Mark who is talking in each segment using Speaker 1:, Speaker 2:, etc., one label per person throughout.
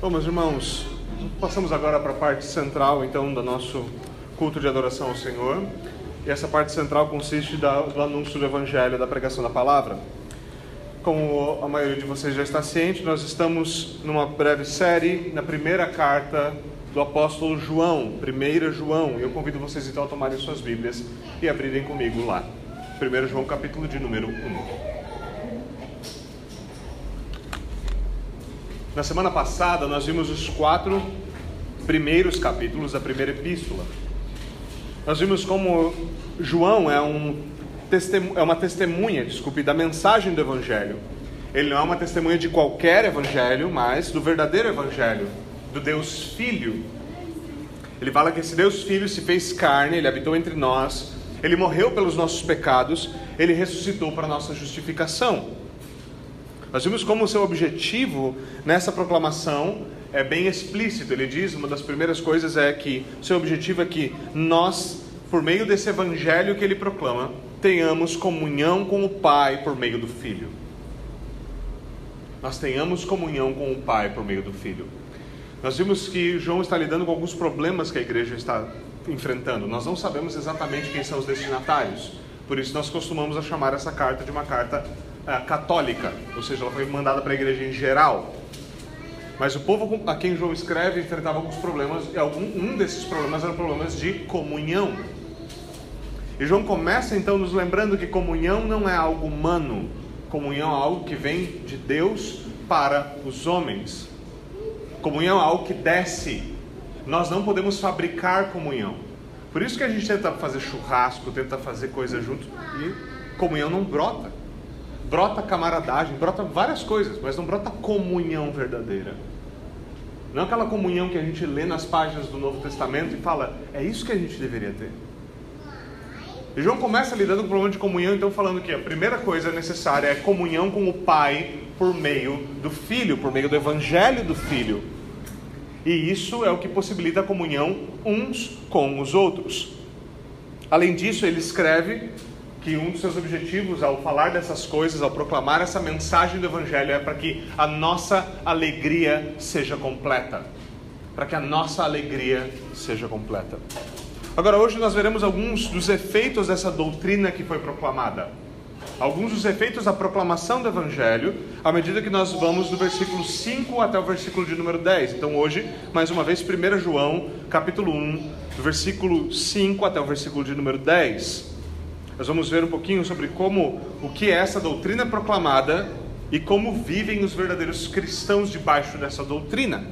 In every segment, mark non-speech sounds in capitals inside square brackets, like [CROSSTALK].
Speaker 1: Bom, meus irmãos, passamos agora para a parte central, então, do nosso culto de adoração ao Senhor. E essa parte central consiste do anúncio do Evangelho, da pregação da palavra. Como a maioria de vocês já está ciente, nós estamos numa breve série na primeira carta do apóstolo João, 1 João. Eu convido vocês então a tomarem suas Bíblias e abrirem comigo lá. 1 João, capítulo de número 1. Na semana passada, nós vimos os quatro primeiros capítulos da primeira epístola. Nós vimos como João é, um é uma testemunha, desculpe, da mensagem do Evangelho. Ele não é uma testemunha de qualquer Evangelho, mas do verdadeiro Evangelho, do Deus Filho. Ele fala que esse Deus Filho se fez carne, ele habitou entre nós, ele morreu pelos nossos pecados, ele ressuscitou para a nossa justificação. Nós vimos como o seu objetivo nessa proclamação é bem explícito. Ele diz, uma das primeiras coisas é que seu objetivo é que nós, por meio desse evangelho que ele proclama, tenhamos comunhão com o Pai por meio do Filho. Nós tenhamos comunhão com o Pai por meio do Filho. Nós vimos que João está lidando com alguns problemas que a igreja está enfrentando. Nós não sabemos exatamente quem são os destinatários. Por isso nós costumamos chamar essa carta de uma carta uh, católica, ou seja, ela foi mandada para a igreja em geral. Mas o povo a quem João escreve enfrentava alguns problemas, e algum, um desses problemas eram problemas de comunhão. E João começa então nos lembrando que comunhão não é algo humano, comunhão é algo que vem de Deus para os homens. Comunhão é algo que desce. Nós não podemos fabricar comunhão. Por isso que a gente tenta fazer churrasco, tenta fazer coisa junto e comunhão não brota brota camaradagem, brota várias coisas, mas não brota comunhão verdadeira. Não é aquela comunhão que a gente lê nas páginas do Novo Testamento e fala, é isso que a gente deveria ter. E João começa lidando com o problema de comunhão, então falando que a primeira coisa necessária é comunhão com o Pai por meio do Filho, por meio do Evangelho do Filho. E isso é o que possibilita a comunhão uns com os outros. Além disso, ele escreve que um dos seus objetivos ao falar dessas coisas, ao proclamar essa mensagem do Evangelho, é para que a nossa alegria seja completa. Para que a nossa alegria seja completa. Agora, hoje nós veremos alguns dos efeitos dessa doutrina que foi proclamada. Alguns dos efeitos da proclamação do Evangelho, à medida que nós vamos do versículo 5 até o versículo de número 10. Então, hoje, mais uma vez, 1 João, capítulo 1, do versículo 5 até o versículo de número 10. Nós vamos ver um pouquinho sobre como o que é essa doutrina proclamada e como vivem os verdadeiros cristãos debaixo dessa doutrina.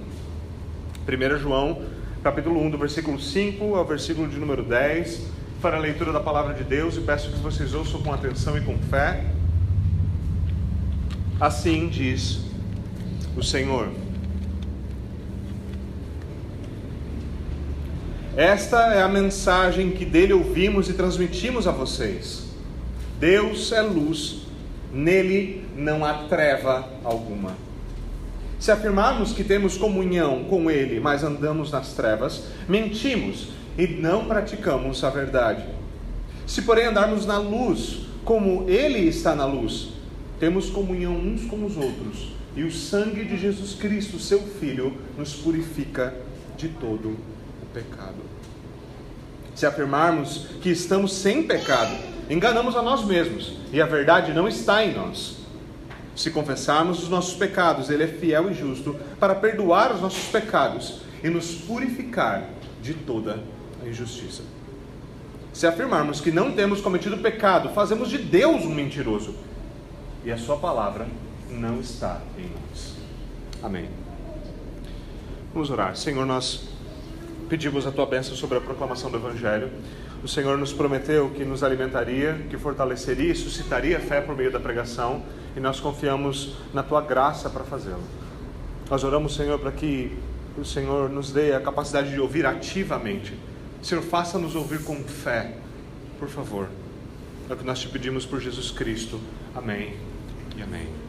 Speaker 1: 1 João, capítulo 1, do versículo 5 ao versículo de número 10, para a leitura da palavra de Deus e peço que vocês ouçam com atenção e com fé. Assim diz o Senhor. Esta é a mensagem que dele ouvimos e transmitimos a vocês. Deus é luz, nele não há treva alguma. Se afirmarmos que temos comunhão com ele, mas andamos nas trevas, mentimos e não praticamos a verdade. Se, porém, andarmos na luz, como ele está na luz, temos comunhão uns com os outros, e o sangue de Jesus Cristo, seu Filho, nos purifica de todo o pecado. Se afirmarmos que estamos sem pecado, enganamos a nós mesmos e a verdade não está em nós. Se confessarmos os nossos pecados, Ele é fiel e justo para perdoar os nossos pecados e nos purificar de toda a injustiça. Se afirmarmos que não temos cometido pecado, fazemos de Deus um mentiroso e a Sua palavra não está em nós. Amém. Vamos orar. Senhor, nós pedimos a tua bênção sobre a proclamação do Evangelho. O Senhor nos prometeu que nos alimentaria, que fortaleceria e suscitaria fé por meio da pregação, e nós confiamos na tua graça para fazê-lo. Nós oramos, Senhor, para que o Senhor nos dê a capacidade de ouvir ativamente. Senhor, faça-nos ouvir com fé, por favor. É o que nós te pedimos por Jesus Cristo. Amém e amém.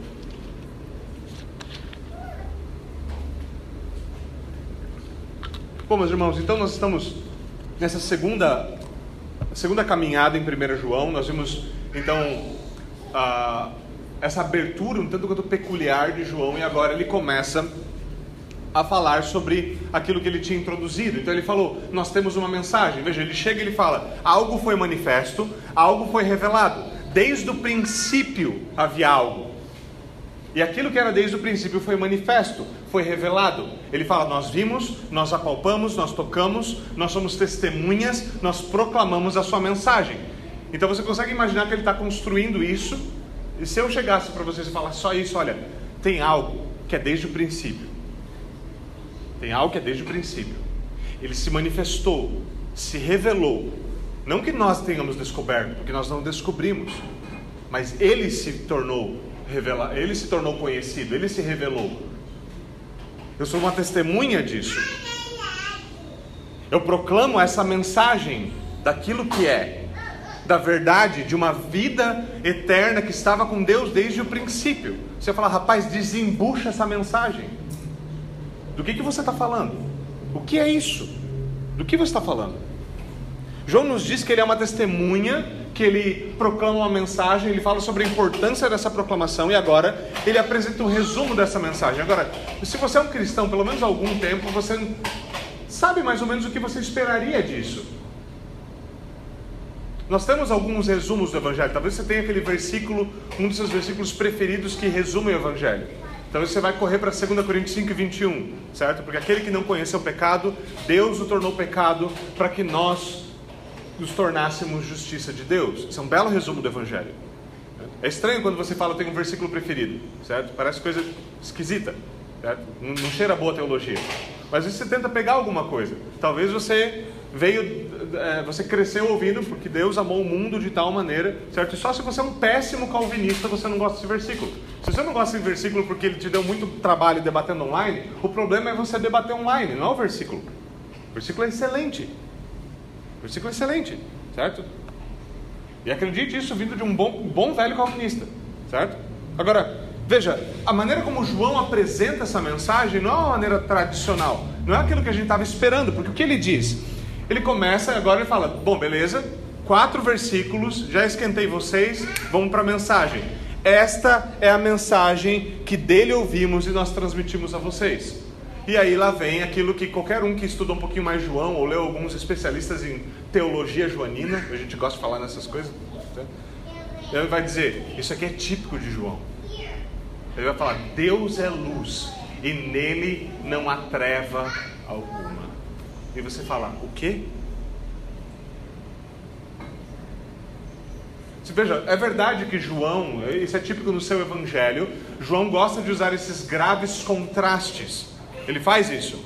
Speaker 1: Bom, meus irmãos, então nós estamos nessa segunda, segunda caminhada em 1 João. Nós vimos, então, essa abertura um tanto quanto peculiar de João e agora ele começa a falar sobre aquilo que ele tinha introduzido. Então ele falou: Nós temos uma mensagem. Veja, ele chega e ele fala: Algo foi manifesto, algo foi revelado. Desde o princípio havia algo. E aquilo que era desde o princípio foi manifesto, foi revelado. Ele fala: Nós vimos, nós apalpamos, nós tocamos, nós somos testemunhas, nós proclamamos a sua mensagem. Então você consegue imaginar que ele está construindo isso. E se eu chegasse para vocês e falar só isso, olha, tem algo que é desde o princípio. Tem algo que é desde o princípio. Ele se manifestou, se revelou. Não que nós tenhamos descoberto, porque nós não descobrimos, mas ele se tornou revela, ele se tornou conhecido, ele se revelou. Eu sou uma testemunha disso. Eu proclamo essa mensagem daquilo que é, da verdade, de uma vida eterna que estava com Deus desde o princípio. Você fala, rapaz, desembucha essa mensagem. Do que, que você está falando? O que é isso? Do que você está falando? João nos diz que ele é uma testemunha, que ele proclama uma mensagem, ele fala sobre a importância dessa proclamação e agora ele apresenta um resumo dessa mensagem. Agora, se você é um cristão pelo menos há algum tempo, você sabe mais ou menos o que você esperaria disso. Nós temos alguns resumos do Evangelho. Talvez você tenha aquele versículo, um dos seus versículos preferidos que resume o Evangelho. Talvez você vai correr para 2 Coríntios 5 e 21, certo? Porque aquele que não conheceu o pecado, Deus o tornou pecado para que nós nos tornássemos justiça de Deus. Isso é um belo resumo do Evangelho. É estranho quando você fala tem um versículo preferido, certo? Parece coisa esquisita, certo? Não, cheira boa teologia. Mas você tenta pegar alguma coisa. Talvez você veio, é, você cresceu ouvindo porque Deus amou o mundo de tal maneira, certo? Só se você é um péssimo calvinista você não gosta desse versículo. Se você não gosta desse versículo porque ele te deu muito trabalho debatendo online, o problema é você debater online, não é o versículo. O versículo é excelente. Versículo excelente, certo? E acredite isso vindo de um bom, bom velho calvinista, certo? Agora, veja, a maneira como João apresenta essa mensagem não é uma maneira tradicional, não é aquilo que a gente estava esperando, porque o que ele diz? Ele começa agora ele fala: Bom, beleza, quatro versículos, já esquentei vocês, vamos para a mensagem. Esta é a mensagem que dele ouvimos e nós transmitimos a vocês. E aí lá vem aquilo que qualquer um que estudou um pouquinho mais João ou leu alguns especialistas em teologia joanina, a gente gosta de falar nessas coisas, tá? ele vai dizer: Isso aqui é típico de João. Ele vai falar: Deus é luz e nele não há treva alguma. E você fala, o quê? Veja, é verdade que João, isso é típico no seu evangelho, João gosta de usar esses graves contrastes. Ele faz isso.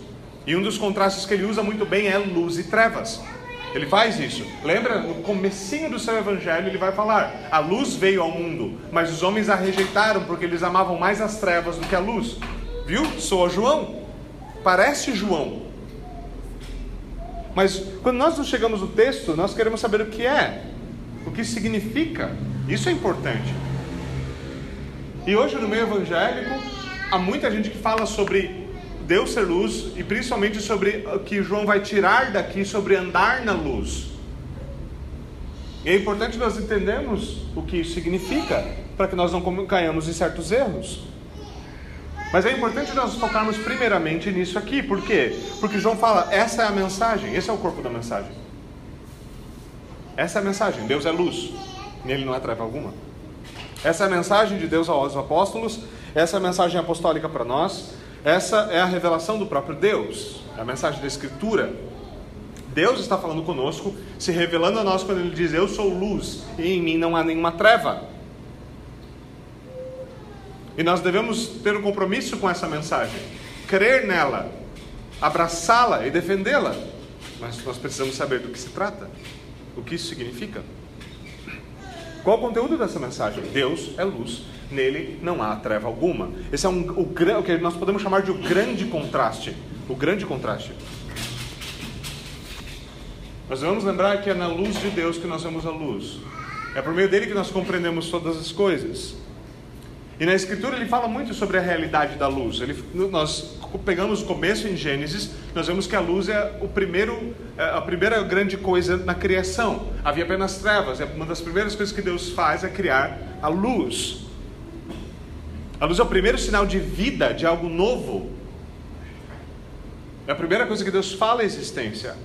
Speaker 1: E um dos contrastes que ele usa muito bem é luz e trevas. Ele faz isso. Lembra, no comecinho do seu evangelho, ele vai falar: a luz veio ao mundo, mas os homens a rejeitaram porque eles amavam mais as trevas do que a luz. Viu? Sou João. Parece João. Mas quando nós não chegamos no texto, nós queremos saber o que é, o que significa. Isso é importante. E hoje no meio evangélico, há muita gente que fala sobre Deus ser luz e principalmente sobre o que João vai tirar daqui sobre andar na luz. E é importante nós entendermos o que isso significa para que nós não caiamos em certos erros. Mas é importante nós focarmos primeiramente nisso aqui, por quê? Porque João fala: essa é a mensagem, esse é o corpo da mensagem. Essa é a mensagem: Deus é luz, nele não há treva alguma. Essa é a mensagem de Deus aos apóstolos, essa é a mensagem apostólica para nós, essa é a revelação do próprio Deus, é a mensagem da Escritura. Deus está falando conosco, se revelando a nós quando Ele diz: Eu sou luz e em mim não há nenhuma treva. E nós devemos ter um compromisso com essa mensagem, crer nela, abraçá-la e defendê-la. Mas nós precisamos saber do que se trata, o que isso significa. Qual o conteúdo dessa mensagem? Deus é luz, nele não há treva alguma. Esse é um, o, o que nós podemos chamar de o grande contraste. O grande contraste. Nós devemos lembrar que é na luz de Deus que nós vemos a luz. É por meio dele que nós compreendemos todas as coisas. E na Escritura ele fala muito sobre a realidade da luz. Ele, nós pegamos o começo em Gênesis, nós vemos que a luz é o primeiro, é a primeira grande coisa na criação. Havia apenas trevas. É uma das primeiras coisas que Deus faz é criar a luz. A luz é o primeiro sinal de vida, de algo novo. É a primeira coisa que Deus fala à existência.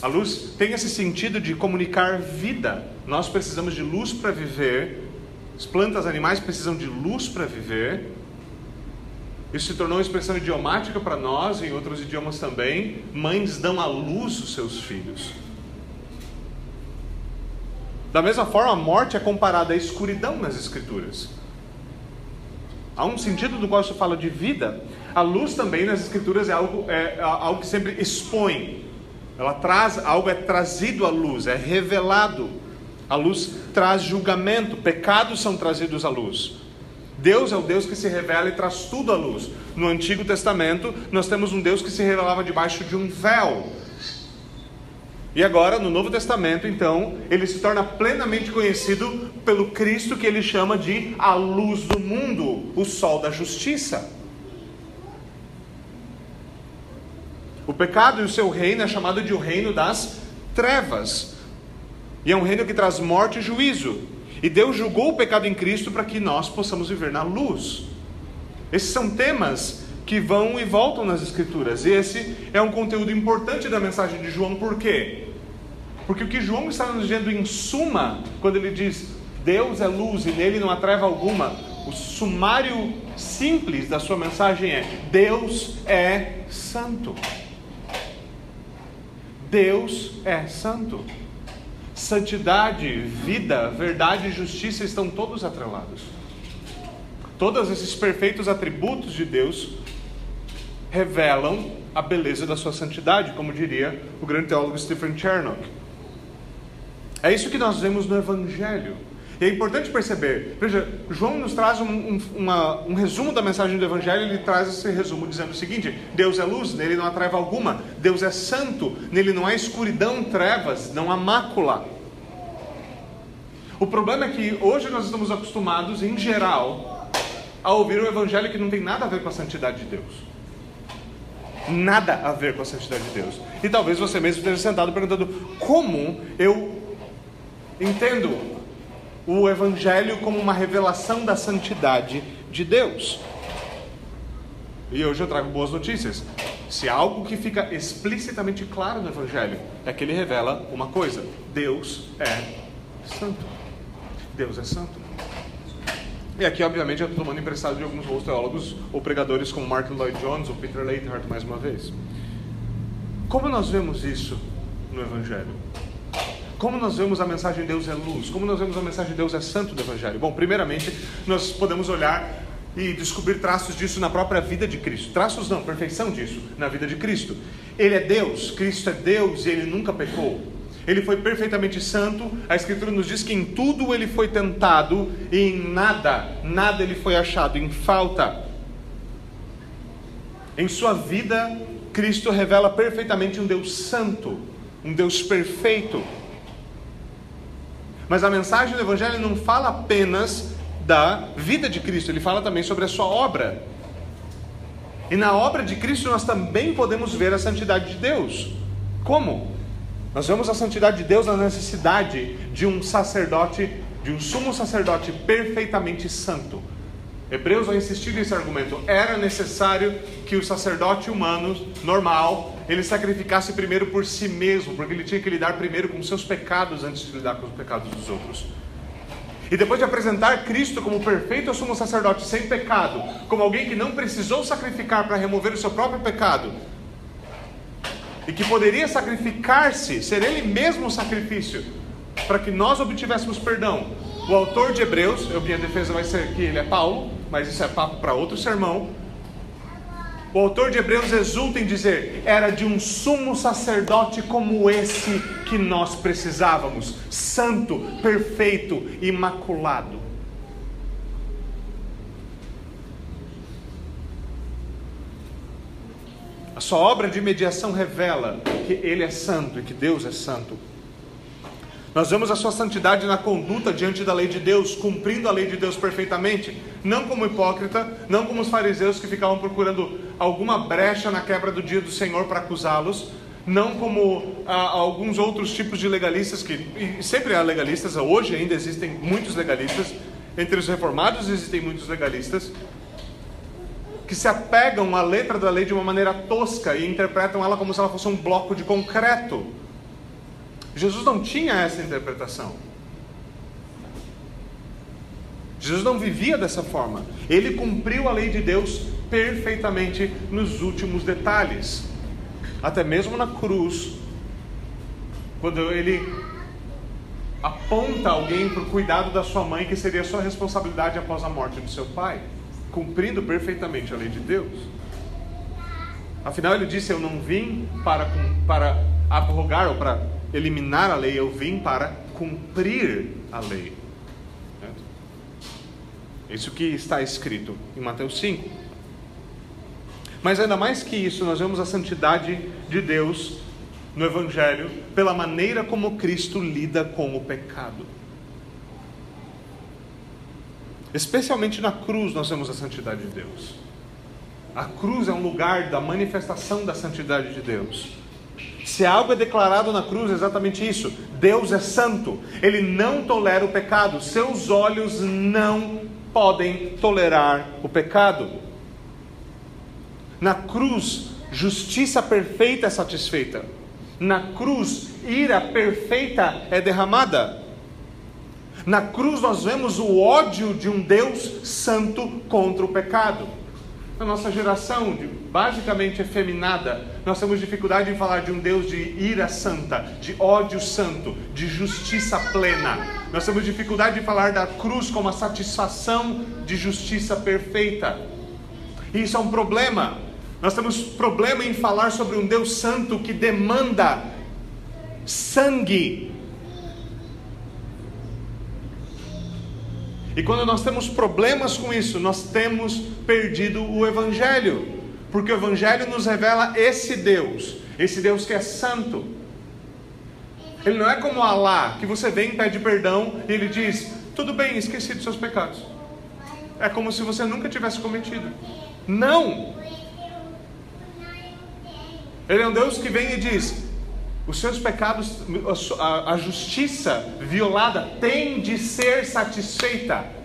Speaker 1: A luz tem esse sentido de comunicar vida. Nós precisamos de luz para viver. As plantas, animais precisam de luz para viver. Isso se tornou uma expressão idiomática para nós, em outros idiomas também. Mães dão à luz os seus filhos. Da mesma forma, a morte é comparada à escuridão nas Escrituras. Há um sentido do qual se fala de vida. A luz também nas Escrituras é algo, é, é algo que sempre expõe. Ela traz, algo é trazido à luz, é revelado. A luz traz julgamento, pecados são trazidos à luz. Deus é o Deus que se revela e traz tudo à luz. No Antigo Testamento, nós temos um Deus que se revelava debaixo de um véu. E agora, no Novo Testamento, então, ele se torna plenamente conhecido pelo Cristo que ele chama de a luz do mundo, o sol da justiça. O pecado e o seu reino é chamado de o reino das trevas. E é um reino que traz morte e juízo. E Deus julgou o pecado em Cristo para que nós possamos viver na luz. Esses são temas que vão e voltam nas Escrituras. E esse é um conteúdo importante da mensagem de João, por quê? Porque o que João está nos dizendo em suma, quando ele diz Deus é luz e nele não há treva alguma, o sumário simples da sua mensagem é: Deus é santo. Deus é santo. Santidade, vida, verdade e justiça estão todos atrelados. Todos esses perfeitos atributos de Deus revelam a beleza da sua santidade, como diria o grande teólogo Stephen Chernock. É isso que nós vemos no Evangelho. E é importante perceber, veja, João nos traz um, um, uma, um, resumo da mensagem do Evangelho, ele traz esse resumo dizendo o seguinte: Deus é luz, nele não há treva alguma, Deus é santo, nele não há escuridão, trevas, não há mácula. O problema é que hoje nós estamos acostumados, em geral, a ouvir o Evangelho que não tem nada a ver com a santidade de Deus. Nada a ver com a santidade de Deus. E talvez você mesmo esteja sentado perguntando: como eu entendo o Evangelho como uma revelação da santidade de Deus. E hoje eu trago boas notícias. Se algo que fica explicitamente claro no Evangelho é que ele revela uma coisa: Deus é santo. Deus é santo. E aqui, obviamente, eu estou tomando emprestado de alguns outros teólogos ou pregadores como Martin Lloyd Jones ou Peter Leithart, mais uma vez. Como nós vemos isso no Evangelho? Como nós vemos a mensagem de Deus é luz? Como nós vemos a mensagem de Deus é santo do Evangelho? Bom, primeiramente, nós podemos olhar e descobrir traços disso na própria vida de Cristo. Traços não, perfeição disso na vida de Cristo. Ele é Deus, Cristo é Deus e ele nunca pecou. Ele foi perfeitamente santo. A Escritura nos diz que em tudo ele foi tentado e em nada, nada ele foi achado em falta. Em sua vida, Cristo revela perfeitamente um Deus santo, um Deus perfeito. Mas a mensagem do Evangelho não fala apenas da vida de Cristo, ele fala também sobre a sua obra. E na obra de Cristo nós também podemos ver a santidade de Deus. Como? Nós vemos a santidade de Deus na necessidade de um sacerdote, de um sumo sacerdote perfeitamente santo. Hebreus vai insistir nesse argumento. Era necessário que o sacerdote humano, normal, ele sacrificasse primeiro por si mesmo, porque ele tinha que lidar primeiro com seus pecados antes de lidar com os pecados dos outros. E depois de apresentar Cristo como perfeito sumo sacerdote sem pecado, como alguém que não precisou sacrificar para remover o seu próprio pecado, e que poderia sacrificar-se, ser ele mesmo o sacrifício, para que nós obtivéssemos perdão. O autor de Hebreus, eu minha defesa vai ser que ele é Paulo, mas isso é papo para outro sermão. O autor de Hebreus exulta em dizer: era de um sumo sacerdote como esse que nós precisávamos, santo, perfeito, imaculado. A sua obra de mediação revela que ele é santo e que Deus é santo. Nós vemos a sua santidade na conduta diante da lei de Deus, cumprindo a lei de Deus perfeitamente, não como hipócrita, não como os fariseus que ficavam procurando alguma brecha na quebra do dia do Senhor para acusá-los, não como ah, alguns outros tipos de legalistas que sempre há legalistas, hoje ainda existem muitos legalistas entre os reformados existem muitos legalistas que se apegam à letra da lei de uma maneira tosca e interpretam ela como se ela fosse um bloco de concreto. Jesus não tinha essa interpretação. Jesus não vivia dessa forma. Ele cumpriu a lei de Deus perfeitamente nos últimos detalhes. Até mesmo na cruz, quando ele aponta alguém para o cuidado da sua mãe, que seria sua responsabilidade após a morte do seu pai, cumprindo perfeitamente a lei de Deus. Afinal, ele disse: Eu não vim para, para abrogar ou para eliminar a lei, eu vim para cumprir a lei. Isso que está escrito em Mateus 5. Mas ainda mais que isso, nós vemos a santidade de Deus no Evangelho pela maneira como Cristo lida com o pecado. Especialmente na cruz nós vemos a santidade de Deus. A cruz é um lugar da manifestação da santidade de Deus. Se algo é declarado na cruz, é exatamente isso. Deus é santo. Ele não tolera o pecado. Seus olhos não podem tolerar o pecado. Na cruz, justiça perfeita é satisfeita. Na cruz, ira perfeita é derramada. Na cruz, nós vemos o ódio de um Deus santo contra o pecado. Na nossa geração, basicamente efeminada, nós temos dificuldade em falar de um Deus de ira santa, de ódio santo, de justiça plena. Nós temos dificuldade de falar da cruz como a satisfação de justiça perfeita. E isso é um problema, nós temos problema em falar sobre um Deus santo que demanda sangue. E quando nós temos problemas com isso, nós temos perdido o Evangelho, porque o Evangelho nos revela esse Deus, esse Deus que é santo. Ele não é como Alá, que você vem e pede perdão e ele diz: Tudo bem, esqueci dos seus pecados. É como se você nunca tivesse cometido. Não! Ele é um Deus que vem e diz: os seus pecados, a, justiça violada tem de ser satisfeita.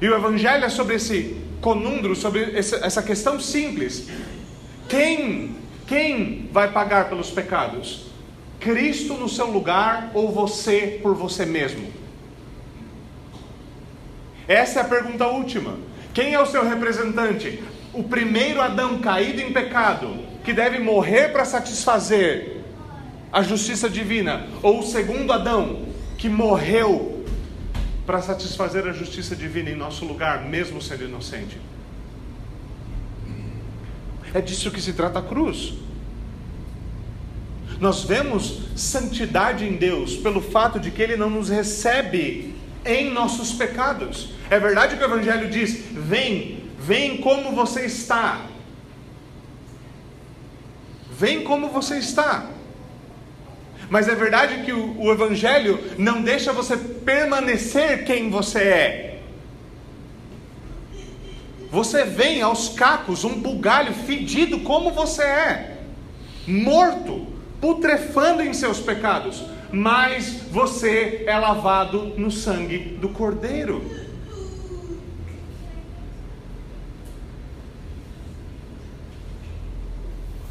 Speaker 1: E o Evangelho é sobre esse conundro, sobre essa questão simples. Quem, quem vai pagar pelos pecados? Cristo no seu lugar ou você por você mesmo? Essa é a pergunta última. Quem é o seu representante? o primeiro Adão caído em pecado, que deve morrer para satisfazer a justiça divina, ou o segundo Adão, que morreu para satisfazer a justiça divina em nosso lugar, mesmo sendo inocente. É disso que se trata a cruz. Nós vemos santidade em Deus pelo fato de que Ele não nos recebe em nossos pecados. É verdade que o Evangelho diz: vem, Vem como você está. Vem como você está. Mas é verdade que o, o, Evangelho não deixa você permanecer quem você é. Você vem aos cacos, um bugalho fedido como você é, morto, putrefando em seus pecados, mas você é lavado no sangue do Cordeiro.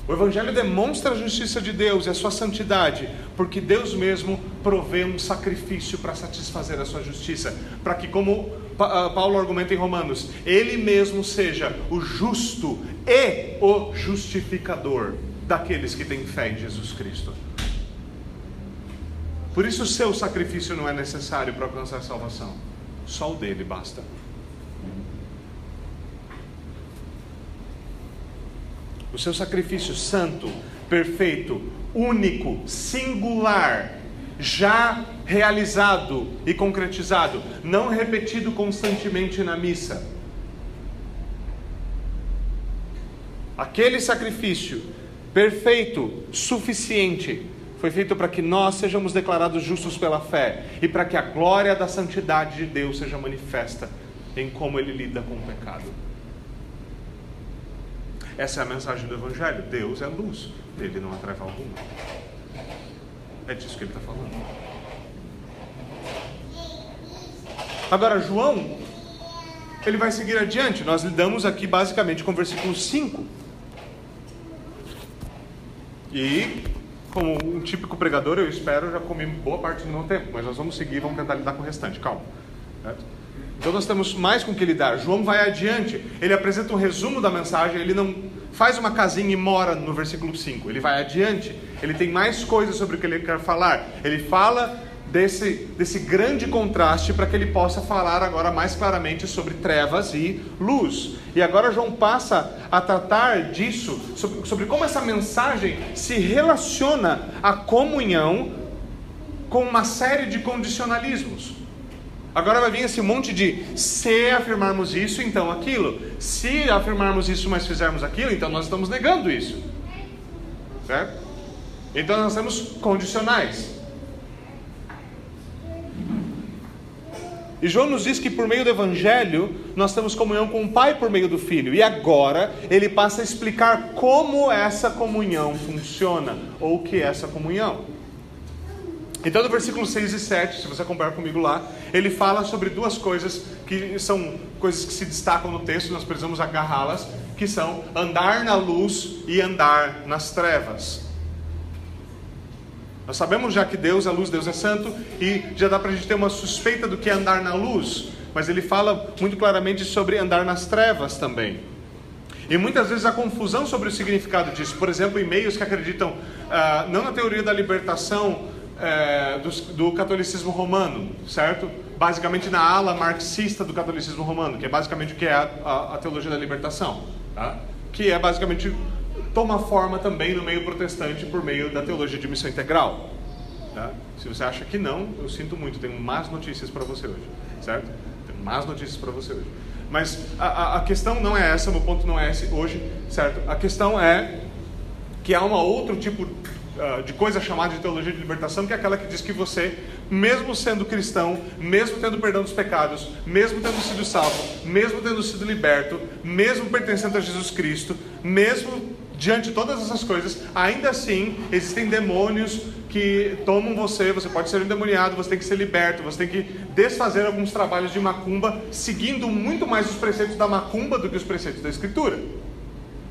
Speaker 1: O Evangelho demonstra a justiça de Deus e a sua santidade, porque Deus mesmo provê um sacrifício para satisfazer a sua justiça, para que, como ah, Paulo argumenta em Romanos, ele mesmo seja o justo e o justificador daqueles que têm fé em Jesus Cristo. Por isso, o seu sacrifício não é necessário para alcançar salvação, só o dele basta. O seu sacrifício santo, perfeito, único, singular, já realizado e concretizado, não repetido constantemente na missa. Aquele sacrifício perfeito, suficiente, foi feito para que nós sejamos declarados justos pela fé e para que a glória da santidade de Deus seja manifesta em como ele lida com o pecado. Essa é a mensagem do Evangelho. Deus é luz, nele não há treva alguma. É disso que ele está falando. Agora, João, ele vai seguir adiante. Nós lidamos aqui basicamente com o versículo 5. E, como um típico pregador, eu espero, já comi boa parte do meu tempo, mas nós vamos seguir, vamos tentar lidar com o restante, calma. Certo? Então nós temos mais com que lidar. João vai adiante, ele apresenta um resumo da mensagem, ele não faz uma casinha e mora no versículo 5. Ele vai adiante, ele tem mais coisas sobre o que ele quer falar. Ele fala desse, desse grande contraste para que ele possa falar agora mais claramente sobre trevas e luz. E agora João passa a tratar disso, sobre, sobre como essa mensagem se relaciona à comunhão com uma série de condicionalismos. Agora vai vir esse monte de se afirmarmos isso, então aquilo. Se afirmarmos isso, mas fizermos aquilo, então nós estamos negando isso. Certo? Então nós temos condicionais. E João nos diz que por meio do Evangelho nós temos comunhão com o Pai por meio do Filho. E agora ele passa a explicar como essa comunhão funciona, ou o que é essa comunhão. Então, no versículo 6 e 7, se você acompanhar comigo lá, ele fala sobre duas coisas que são coisas que se destacam no texto, nós precisamos agarrá-las, que são andar na luz e andar nas trevas. Nós sabemos já que Deus é luz, Deus é santo, e já dá para a gente ter uma suspeita do que é andar na luz, mas ele fala muito claramente sobre andar nas trevas também. E muitas vezes a confusão sobre o significado disso, por exemplo, e-mails que acreditam uh, não na teoria da libertação é, do, do, catolicismo romano, certo? Basicamente na ala marxista do catolicismo romano, que é basicamente o que é a, a, a teologia da libertação, tá? que é basicamente toma forma também no meio protestante por meio da teologia de missão integral. Tá? Se você acha que não, eu sinto muito, tenho más notícias para você hoje, certo? Tenho más notícias para você hoje. Mas a, a, questão não é essa, meu ponto não é esse hoje, certo? A questão é que há um outro tipo de coisa chamada de teologia de libertação, que é aquela que diz que você, mesmo sendo cristão, mesmo tendo perdão dos pecados, mesmo tendo sido salvo, mesmo tendo sido liberto, mesmo pertencendo a Jesus Cristo, mesmo diante de todas essas coisas, ainda assim existem demônios que tomam você, você pode ser endemoniado, você tem que ser liberto, você tem que desfazer alguns trabalhos de macumba, seguindo muito mais os preceitos da macumba do que os preceitos da Escritura.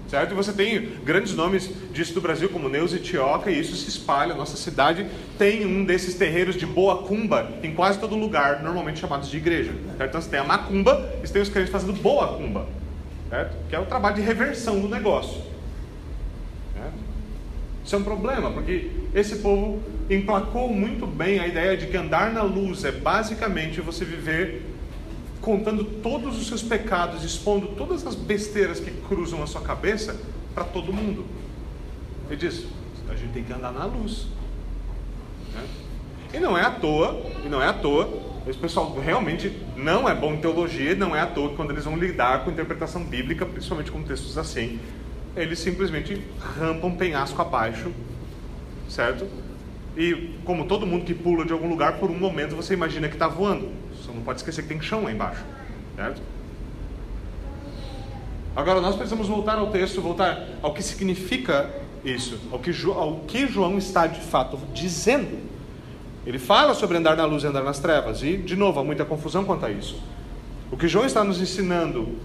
Speaker 1: Certo? E você tem grandes nomes disso do Brasil, como Neus e Tioca, e isso se espalha. Nossa cidade tem um desses terreiros de boa cumba em quase todo lugar, normalmente chamados de igreja. Certo? Então você tem a macumba e você tem os crentes fazendo boa cumba, certo? que é o trabalho de reversão do negócio. Isso é um problema, porque esse povo emplacou muito bem a ideia de que andar na luz é basicamente você viver contando todos os seus pecados, expondo todas as besteiras que cruzam a sua cabeça para todo mundo. Ele diz: a gente tem que andar na luz. Né? E não é à toa, e não é à toa, esse pessoal realmente não é bom em teologia, não é à toa quando eles vão lidar com interpretação bíblica, principalmente com textos assim, eles simplesmente rampam penhasco abaixo, certo? E como todo mundo que pula de algum lugar, por um momento você imagina que está voando. Não pode esquecer que tem chão lá embaixo. Certo? Agora nós precisamos voltar ao texto, voltar ao que significa isso, ao que, ao que João está de fato dizendo. Ele fala sobre andar na luz e andar nas trevas, e de novo há muita confusão quanto a isso. O que João está nos ensinando,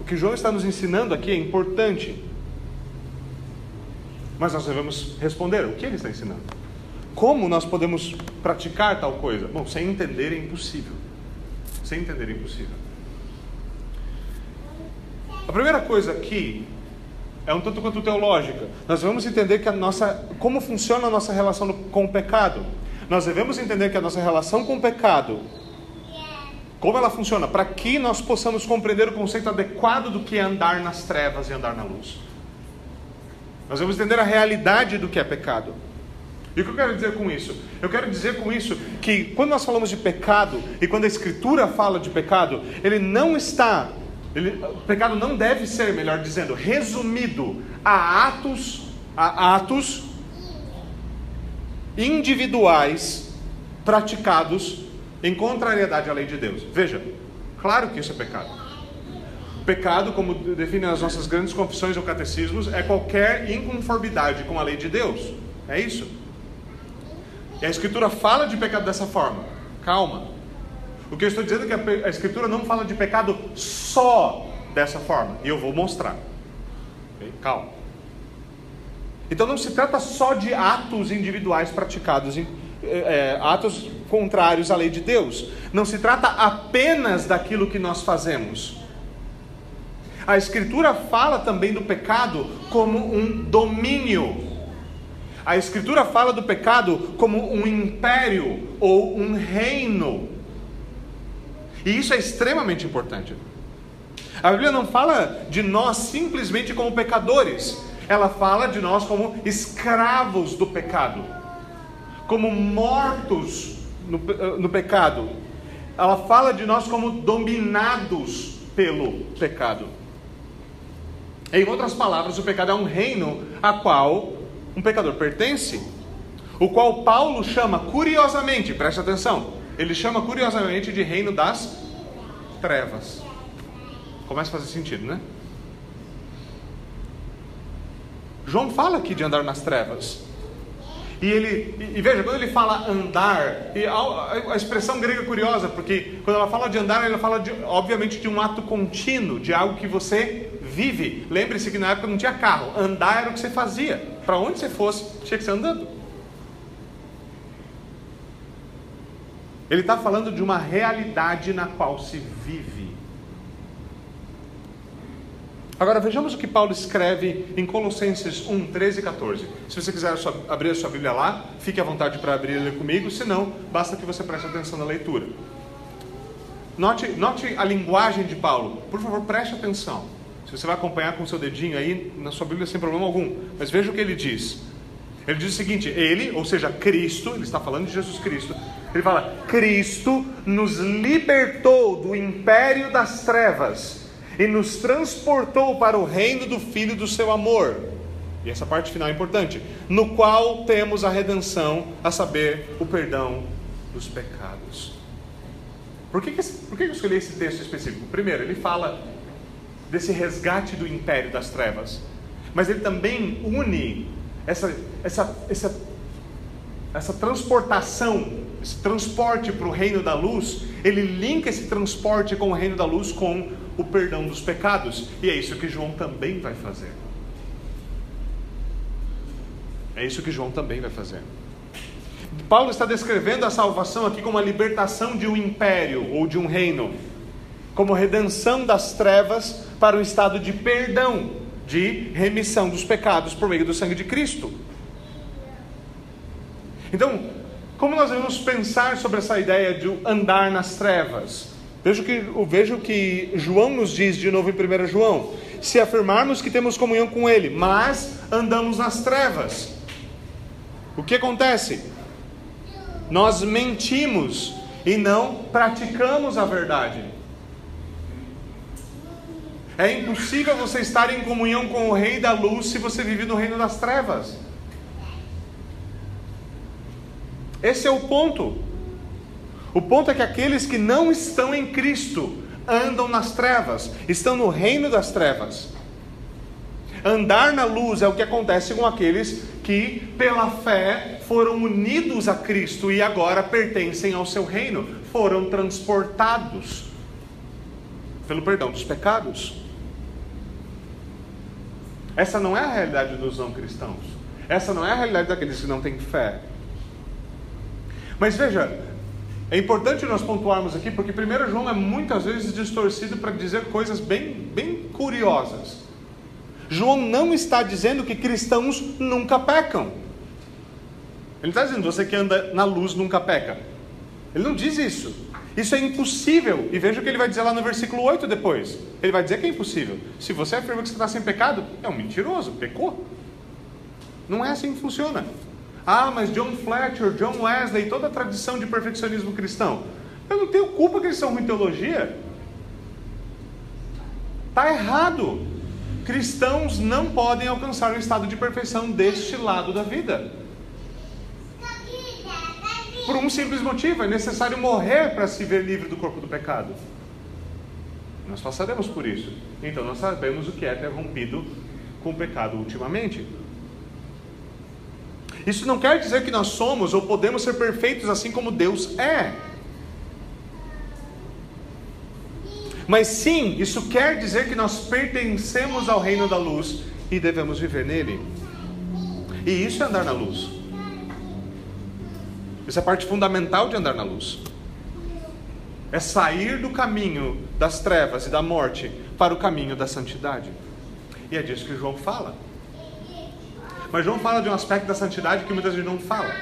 Speaker 1: o que João está nos ensinando aqui é importante, mas nós devemos responder o que ele está ensinando. Como nós podemos praticar tal coisa? Bom, sem entender é impossível. Sem entender impossível. A primeira coisa aqui é um tanto quanto teológica. Nós vamos entender que a nossa, como funciona a nossa relação com o pecado. Nós devemos entender que a nossa relação com o pecado, como ela funciona, para que nós possamos compreender o conceito adequado do que é andar nas trevas e andar na luz. Nós vamos entender a realidade do que é pecado. E o que eu quero dizer com isso? Eu quero dizer com isso que quando nós falamos de pecado e quando a Escritura fala de pecado, ele não está, ele, o pecado não deve ser, melhor dizendo, resumido a atos, a atos individuais praticados em contrariedade à lei de Deus. Veja, claro que isso é pecado. Pecado, como definem as nossas grandes confissões ou catecismos, é qualquer inconformidade com a lei de Deus. É isso. E a Escritura fala de pecado dessa forma. Calma. O que eu estou dizendo é que a, Escritura não fala de pecado só dessa forma. E eu vou mostrar. Calma. Então não se trata só de atos individuais praticados, é, atos contrários à lei de Deus. Não se trata apenas daquilo que nós fazemos. A Escritura fala também do pecado como um domínio. A Escritura fala do pecado como um império ou um reino. E isso é extremamente importante. A Bíblia não fala de nós simplesmente como pecadores, ela fala de nós como escravos do pecado, como mortos no, no pecado. Ela fala de nós como dominados pelo pecado. Em outras palavras, o pecado é um reino a qual um pecador pertence, o qual Paulo chama curiosamente, preste atenção, ele chama curiosamente de reino das trevas. Começa a fazer sentido, né? João fala aqui de andar nas trevas. E ele, e, veja, quando ele fala andar, e a, a, expressão grega é curiosa, porque quando ela fala de andar, ela fala de, obviamente de um ato contínuo, de algo que você vive. Lembre-se que na época não tinha carro, andar era o que você fazia. Para onde você fosse, tinha que ser andando. Ele está falando de uma realidade na qual se vive. Agora vejamos o que Paulo escreve em Colossenses 1, 13 e 14. Se você quiser abrir a sua Bíblia lá, fique à vontade para abrir e ler comigo, se não, basta que você preste atenção na leitura. Note, note a linguagem de Paulo, por favor, preste atenção. Se você vai acompanhar com o seu dedinho aí, na sua Bíblia sem problema algum, mas veja o que ele diz. Ele diz o seguinte: Ele, ou seja, Cristo, ele está falando de Jesus Cristo, ele fala: Cristo nos libertou do império das trevas e nos transportou para o reino do Filho do seu amor. E essa parte final é importante: no qual temos a redenção, a saber, o perdão dos pecados. Por que, que, por que eu escolhi esse texto específico? Primeiro, ele fala desse resgate do império das trevas, mas ele também une essa, essa, essa, essa transportação, esse transporte para o reino da luz, ele linka esse transporte com o reino da luz com o perdão dos pecados. E é isso que João também vai fazer. É isso que João também vai fazer. Paulo está descrevendo a salvação aqui como a libertação de um império ou de um reino, como redenção das trevas para um estado de perdão, de remissão dos pecados por meio do sangue de Cristo. Então, como nós devemos pensar sobre essa ideia de andar nas trevas? Veja o que, veja o que João nos diz de novo em 1 João. Se afirmarmos que temos comunhão com Ele, mas andamos nas trevas, o que acontece? Nós mentimos e não praticamos a verdade. É impossível você estar em comunhão com o Rei da Luz se você vive no reino das trevas. Esse é o ponto. O ponto é que aqueles que não estão em Cristo andam nas trevas, estão no reino das trevas. Andar na luz é o que acontece com aqueles que, pela fé, foram unidos a Cristo e agora pertencem ao seu reino, foram transportados pelo perdão dos pecados. Essa não é a realidade dos não cristãos. Essa não é a realidade daqueles que não têm fé. Mas veja, é importante nós pontuarmos aqui, porque 1 João é muitas vezes distorcido para dizer coisas bem, bem curiosas. João não está dizendo que cristãos nunca pecam. Ele está dizendo, você que anda na luz nunca peca. Ele não diz isso. Isso é impossível. E veja o que ele vai dizer lá no versículo 8 depois. Ele vai dizer que é impossível. Se você afirma que você está sem pecado, é um mentiroso, pecou. Não é assim que funciona. Ah, mas John Fletcher, John Wesley, toda a tradição de perfeccionismo cristão. Eu não tenho culpa que eles são ruim teologia. Está errado. Cristãos não podem alcançar o estado de perfeição deste lado da vida. Por um simples motivo: é necessário morrer para se ver livre do corpo do pecado. Nós passaremos por isso. Então nós sabemos o que é ter rompido com o pecado ultimamente. Isso não quer dizer que nós somos ou podemos ser perfeitos assim como Deus é. Mas sim, isso quer dizer que nós pertencemos ao reino da luz e devemos viver nele. E isso é andar na luz. Isso é parte fundamental de andar na luz. É sair do caminho das trevas e da morte para o caminho da santidade. E é disso que João fala. Mas João fala de um aspecto da santidade que muitas vezes não fala.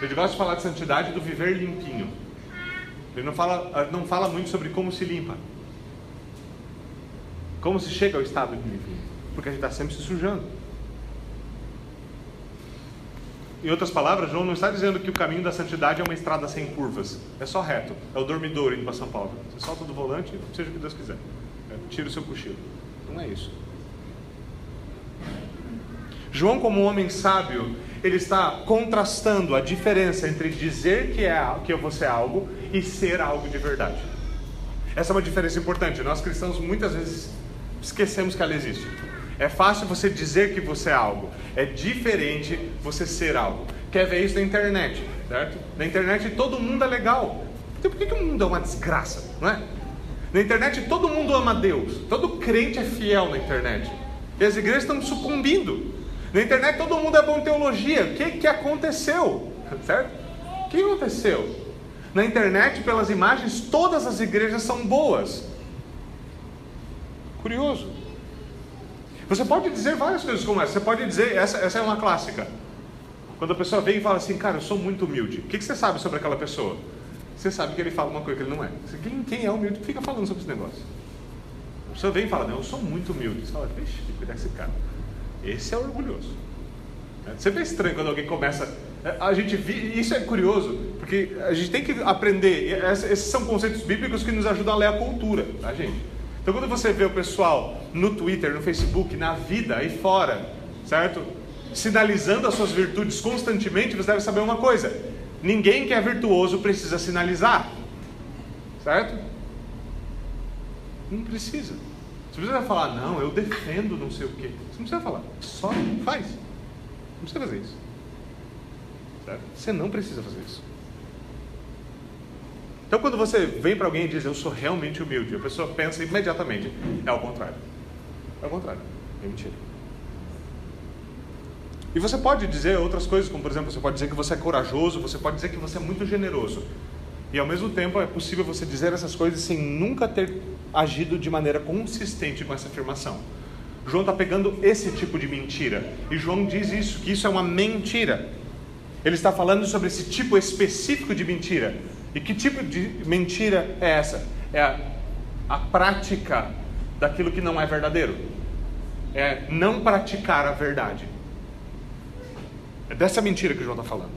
Speaker 1: Ele gosta de falar de santidade do viver limpinho. Ele não fala, não fala muito sobre como se limpa. Como se chega ao estado de limpinho. Porque a gente está sempre se sujando. Em outras palavras, João não está dizendo que o caminho da santidade é uma estrada sem curvas. É só reto. É o dormidouro indo para São Paulo. Você solta do volante, seja o que Deus quiser. É, tira o seu cochilo. Não é isso. João, como um homem sábio, ele está contrastando a diferença entre dizer que, é, que você é algo e ser algo de verdade. Essa é uma diferença importante. Nós cristãos muitas vezes esquecemos que ela existe. É fácil você dizer que você é algo, é diferente você ser algo. Quer ver isso na internet, certo? Na internet todo mundo é legal. Então por que, que o mundo é uma desgraça, não é? Na internet todo mundo ama Deus, todo crente é fiel na internet. E as igrejas estão sucumbindo. Na internet todo mundo é bom em teologia. O que, que aconteceu? Certo? O que aconteceu? Na internet, pelas imagens, todas as igrejas são boas. Curioso. Você pode dizer várias coisas como essa. Você pode dizer, essa, essa é uma clássica. Quando a pessoa vem e fala assim, cara, eu sou muito humilde. O que, que você sabe sobre aquela pessoa? Você sabe que ele fala uma coisa que ele não é. Quem, quem é humilde fica falando sobre esse negócio. A pessoa vem e fala, não, eu sou muito humilde. Você fala, vixe, cuidar desse cara. Esse é orgulhoso. É, você vê estranho quando alguém começa. É, a gente vi, isso é curioso, porque a gente tem que aprender. Esses são conceitos bíblicos que nos ajudam a ler a cultura, tá, gente? Então, quando você vê o pessoal no Twitter, no Facebook, na vida aí fora, certo? Sinalizando as suas virtudes constantemente, você deve saber uma coisa: ninguém que é virtuoso precisa sinalizar, certo? Não precisa. Você precisa falar, não, eu defendo não sei o quê. Você não precisa falar, só faz. Não precisa fazer isso. Certo? Você não precisa fazer isso. Então, quando você vem para alguém e diz, eu sou realmente humilde, a pessoa pensa imediatamente, é o contrário. É o contrário. É mentira. E você pode dizer outras coisas, como por exemplo, você pode dizer que você é corajoso, você pode dizer que você é muito generoso. E ao mesmo tempo é possível você dizer essas coisas sem nunca ter agido de maneira consistente com essa afirmação. João está pegando esse tipo de mentira. E João diz isso, que isso é uma mentira. Ele está falando sobre esse tipo específico de mentira. E que tipo de mentira é essa? É a, a prática daquilo que não é verdadeiro. É não praticar a verdade. É dessa mentira que João está falando.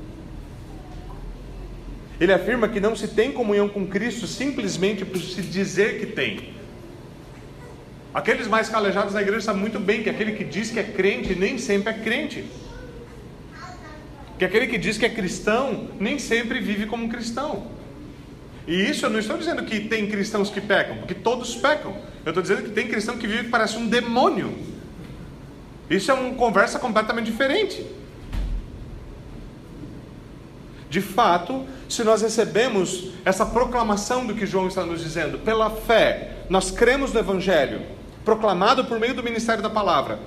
Speaker 1: Ele afirma que não se tem comunhão com Cristo simplesmente por se dizer que tem. Aqueles mais calejados da igreja sabem muito bem que aquele que diz que é crente nem sempre é crente. Que aquele que diz que é cristão nem sempre vive como cristão. E isso eu não estou dizendo que tem cristãos que pecam, porque todos pecam. Eu estou dizendo que tem cristão que vive que parece um demônio. Isso é uma conversa completamente diferente. De fato, se nós recebemos essa proclamação do que João está nos dizendo, pela fé, nós cremos no Evangelho, proclamado por meio do ministério da palavra.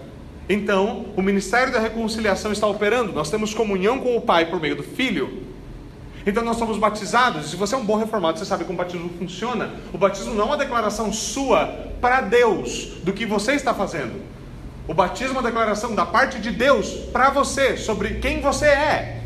Speaker 1: Então, o ministério da reconciliação está operando, nós temos comunhão com o Pai por meio do Filho. Então, nós somos batizados. Se você é um bom reformado, você sabe como o batismo funciona. O batismo não é uma declaração sua para Deus do que você está fazendo. O batismo é uma declaração da parte de Deus para você sobre quem você é.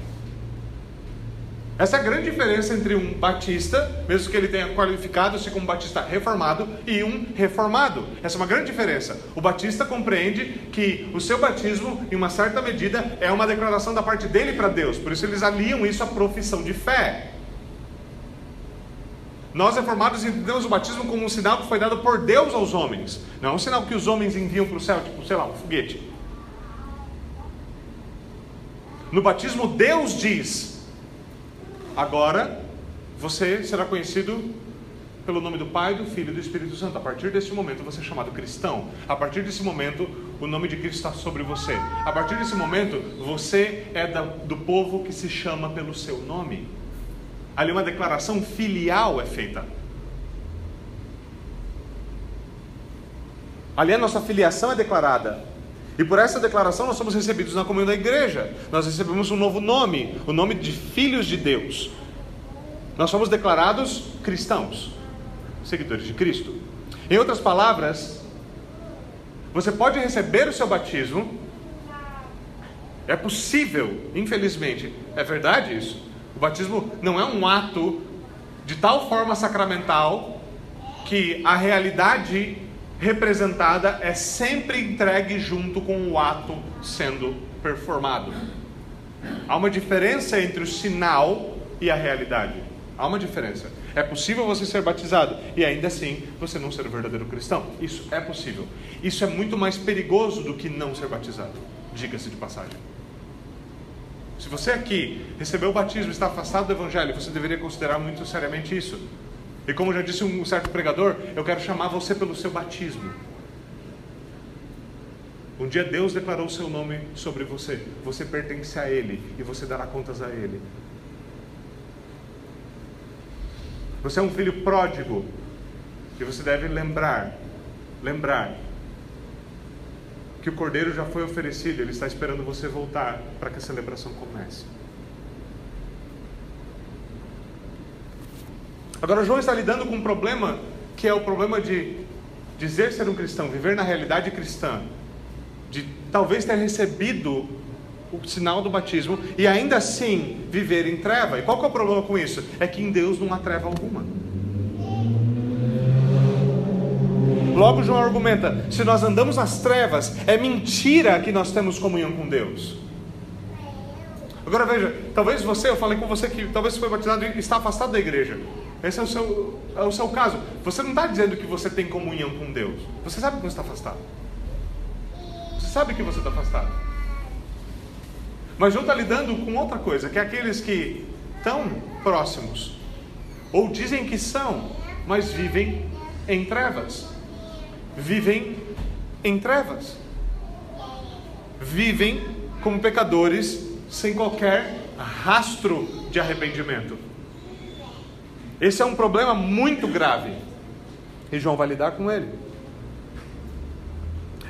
Speaker 1: Essa é a grande diferença entre um batista, mesmo que ele tenha qualificado-se como batista reformado, e um reformado. Essa é uma grande diferença. O batista compreende que o seu batismo, em uma certa medida, é uma declaração da parte dele para Deus. Por isso eles aliam isso à profissão de fé. Nós reformados entendemos o batismo como um sinal que foi dado por Deus aos homens. Não é um sinal que os homens enviam para o céu, tipo, sei lá, um foguete. No batismo, Deus diz: Agora você será conhecido pelo nome do Pai, do Filho e do Espírito Santo. A partir desse momento você é chamado cristão. A partir desse momento o nome de Cristo está sobre você. A partir desse momento você é da, do povo que se chama pelo seu nome. Ali uma declaração filial é feita. Ali a nossa filiação é declarada. E por essa declaração nós somos recebidos na comunhão da igreja. Nós recebemos um novo nome, o nome de filhos de Deus. Nós somos declarados cristãos, seguidores de Cristo. Em outras palavras, você pode receber o seu batismo. É possível, infelizmente, é verdade isso. O batismo não é um ato de tal forma sacramental que a realidade representada é sempre entregue junto com o ato sendo performado. Há uma diferença entre o sinal e a realidade. Há uma diferença. É possível você ser batizado e ainda assim você não ser um verdadeiro cristão. Isso é possível. Isso é muito mais perigoso do que não ser batizado. Diga-se de passagem. Se você aqui recebeu o batismo e está afastado do evangelho, você deveria considerar muito seriamente isso. E como já disse um certo pregador, eu quero chamar você pelo seu batismo. Um dia Deus declarou o seu nome sobre você. Você pertence a Ele e você dará contas a Ele. Você é um filho pródigo e você deve lembrar, lembrar que o cordeiro já foi oferecido, ele está esperando você voltar para que a celebração comece. Agora, João está lidando com um problema que é o problema de dizer ser um cristão, viver na realidade cristã, de talvez ter recebido o sinal do batismo e ainda assim viver em treva. E qual que é o problema com isso? É que em Deus não há treva alguma. Logo, João argumenta: se nós andamos nas trevas, é mentira que nós temos comunhão com Deus. Agora veja, talvez você, eu falei com você que talvez você foi batizado e está afastado da igreja. Esse é o seu, é o seu caso. Você não está dizendo que você tem comunhão com Deus. Você sabe que você está afastado. Você sabe que você está afastado. Mas João está lidando com outra coisa, que é aqueles que estão próximos, ou dizem que são, mas vivem em trevas. Vivem em trevas. Vivem como pecadores sem qualquer rastro de arrependimento. Esse é um problema muito grave. E João vai lidar com ele.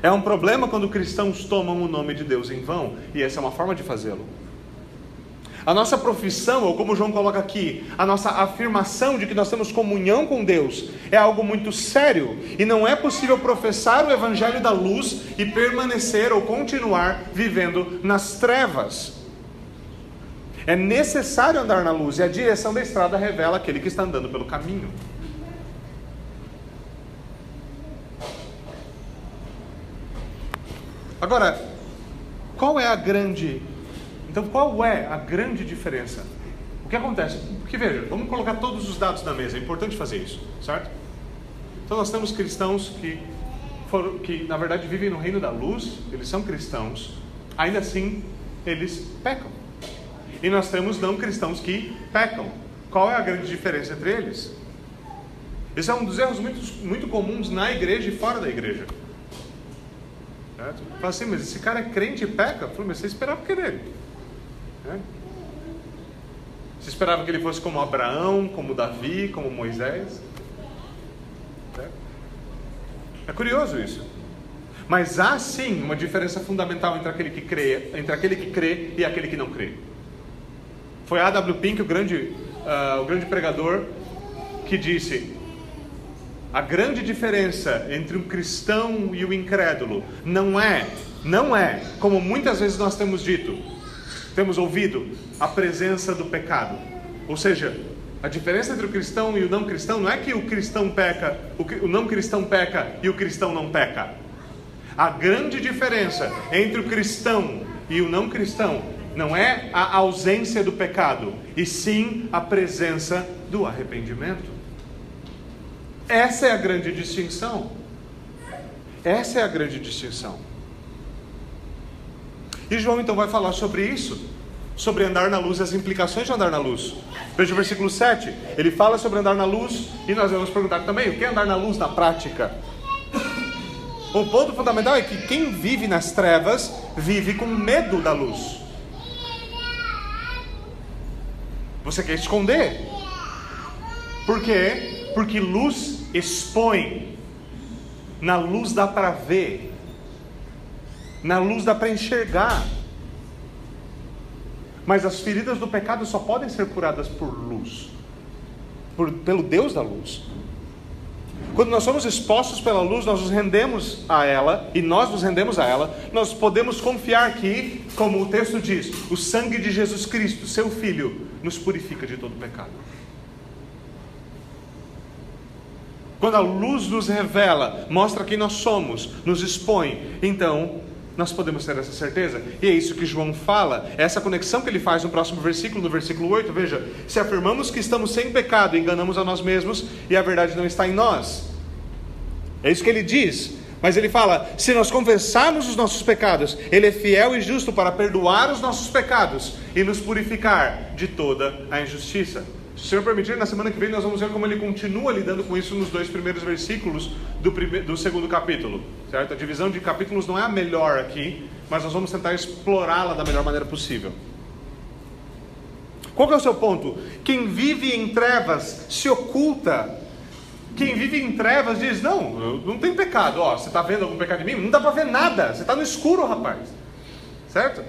Speaker 1: É um problema quando cristãos tomam o nome de Deus em vão, e essa é uma forma de fazê-lo. A nossa profissão, ou como João coloca aqui, a nossa afirmação de que nós temos comunhão com Deus, é algo muito sério, e não é possível professar o evangelho da luz e permanecer ou continuar vivendo nas trevas. É necessário andar na luz, e a direção da estrada revela aquele que está andando pelo caminho. Agora, qual é a grande. Então, qual é a grande diferença? O que acontece? Porque veja, vamos colocar todos os dados na mesa, é importante fazer isso, certo? Então, nós temos cristãos que, foram, que na verdade vivem no reino da luz, eles são cristãos, ainda assim eles pecam. E nós temos não cristãos que pecam. Qual é a grande diferença entre eles? Esse é um dos erros muito, muito comuns na igreja e fora da igreja. Certo? Fala assim, mas esse cara é crente e peca? Falo, mas você esperava o que dele? É? Você esperava que ele fosse como Abraão, como Davi, como Moisés? É curioso isso. Mas há sim uma diferença fundamental entre aquele que crê, entre aquele que crê e aquele que não crê. Foi A.W. Pink, o grande, uh, o grande pregador, que disse: a grande diferença entre um cristão e o incrédulo não é, não é, como muitas vezes nós temos dito, temos ouvido, a presença do pecado. Ou seja, a diferença entre o cristão e o não cristão não é que o cristão peca, o não cristão peca e o cristão não peca. A grande diferença entre o cristão e o não cristão não é a ausência do pecado, e sim a presença do arrependimento. Essa é a grande distinção. Essa é a grande distinção. E João então vai falar sobre isso, sobre andar na luz e as implicações de andar na luz. Veja o versículo 7. Ele fala sobre andar na luz e nós vamos perguntar também o que é andar na luz na prática. O ponto fundamental é que quem vive nas trevas vive com medo da luz. Você quer esconder. Por quê? Porque luz expõe. Na luz dá para ver. Na luz dá para enxergar. Mas as feridas do pecado só podem ser curadas por luz, por, pelo Deus da luz. Quando nós somos expostos pela luz, nós nos rendemos a ela, e nós nos rendemos a ela, nós podemos confiar que, como o texto diz, o sangue de Jesus Cristo, seu Filho, nos purifica de todo pecado. Quando a luz nos revela, mostra quem nós somos, nos expõe, então nós podemos ter essa certeza. E é isso que João fala, é essa conexão que ele faz no próximo versículo, no versículo 8. Veja: se afirmamos que estamos sem pecado, enganamos a nós mesmos e a verdade não está em nós. É isso que ele diz. Mas ele fala: se nós confessarmos os nossos pecados, Ele é fiel e justo para perdoar os nossos pecados e nos purificar de toda a injustiça. Se o Senhor permitir, na semana que vem nós vamos ver como ele continua lidando com isso nos dois primeiros versículos do, primeiro, do segundo capítulo. Certo? A divisão de capítulos não é a melhor aqui, mas nós vamos tentar explorá-la da melhor maneira possível. Qual é o seu ponto? Quem vive em trevas se oculta. Quem vive em trevas diz: Não, não tem pecado. Ó, você está vendo algum pecado em mim? Não dá para ver nada. Você está no escuro, rapaz. Certo?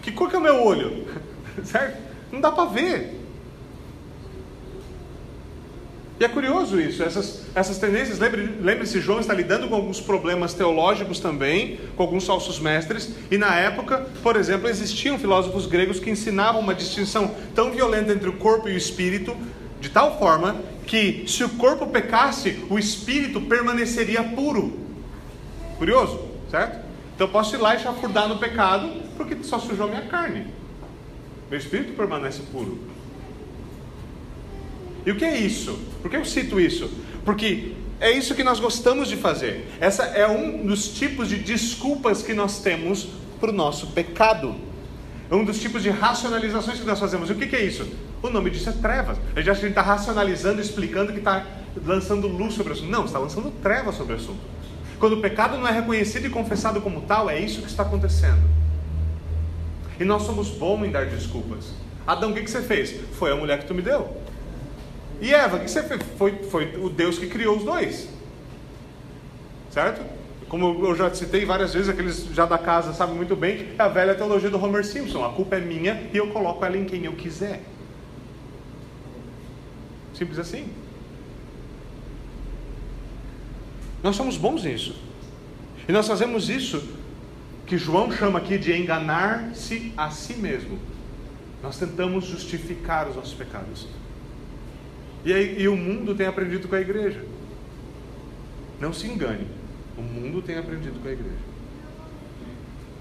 Speaker 1: Que cor que é o meu olho? [LAUGHS] certo? Não dá para ver. E é curioso isso, essas, essas tendências, lembre-se, João está lidando com alguns problemas teológicos também, com alguns falsos mestres, e na época, por exemplo, existiam filósofos gregos que ensinavam uma distinção tão violenta entre o corpo e o espírito, de tal forma que se o corpo pecasse, o espírito permaneceria puro. Curioso, certo? Então eu posso ir lá e chafurdar no pecado, porque só sujou minha carne. Meu espírito permanece puro. E o que é isso? Por que eu cito isso? Porque é isso que nós gostamos de fazer. Essa é um dos tipos de desculpas que nós temos para o nosso pecado. É um dos tipos de racionalizações que nós fazemos. E o que, é isso? O nome disso é trevas. A gente acha que está racionalizando, explicando que está lançando luz sobre o assunto. Não, está lançando trevas sobre o assunto. Quando o pecado não é reconhecido e confessado como tal, é isso que está acontecendo. E nós somos bons em dar desculpas. Adão, o que você fez? Foi a mulher que tu me deu. E Eva, que você? Foi, foi o Deus que criou os dois. Certo? Como eu já citei várias vezes, aqueles já da casa sabem muito bem, é a velha teologia do Homer Simpson. A culpa é minha e eu coloco ela em quem eu quiser. Simples assim. Nós somos bons nisso. E nós fazemos isso que João chama aqui de enganar-se a si mesmo. Nós tentamos justificar os nossos pecados. E, aí, e o mundo tem aprendido com a igreja. Não se engane, o mundo tem aprendido com a igreja.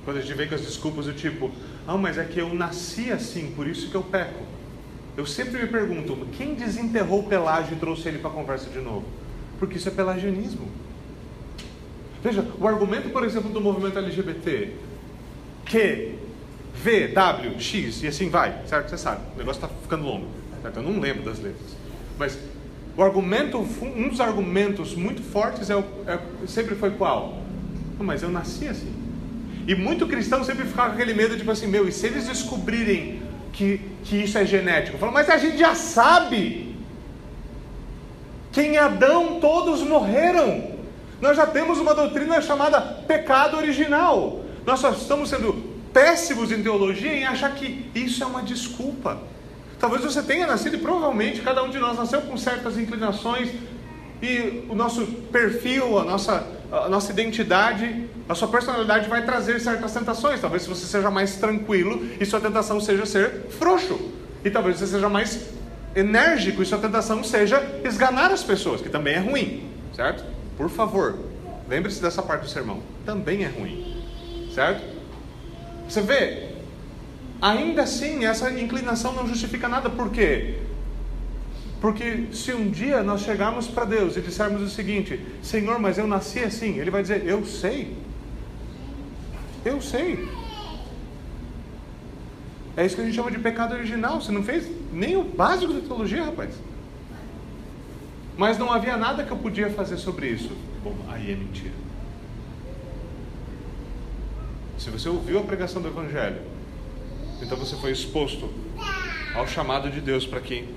Speaker 1: Quando a gente vem com as desculpas do tipo, ah, mas é que eu nasci assim, por isso que eu peco. Eu sempre me pergunto, quem desenterrou Pelágio e trouxe ele para a conversa de novo? Porque isso é pelagianismo. Veja, o argumento, por exemplo, do movimento LGBT, Q, V, W, X e assim vai, certo? Você sabe, o negócio está ficando longo, certo? Eu não lembro das letras. Mas o argumento, um dos argumentos muito fortes é, é sempre foi qual? mas eu nasci assim. E muito cristão sempre ficava com aquele medo, tipo assim, meu, e se eles descobrirem que, que isso é genético? Falo, mas a gente já sabe. Que em Adão todos morreram. Nós já temos uma doutrina chamada pecado original. Nós só estamos sendo péssimos em teologia em achar que isso é uma desculpa. Talvez você tenha nascido e provavelmente cada um de nós nasceu com certas inclinações e o nosso perfil, a nossa, a nossa identidade, a sua personalidade vai trazer certas tentações. Talvez você seja mais tranquilo e sua tentação seja ser frouxo. E talvez você seja mais enérgico e sua tentação seja esganar as pessoas, que também é ruim, certo? Por favor, lembre-se dessa parte do sermão. Também é ruim, certo? Você vê, Ainda assim, essa inclinação não justifica nada, por quê? Porque se um dia nós chegarmos para Deus e dissermos o seguinte: Senhor, mas eu nasci assim, Ele vai dizer: Eu sei. Eu sei. É isso que a gente chama de pecado original. Você não fez nem o básico da teologia, rapaz. Mas não havia nada que eu podia fazer sobre isso. Bom, aí é mentira. Se você ouviu a pregação do Evangelho então você foi exposto ao chamado de Deus para que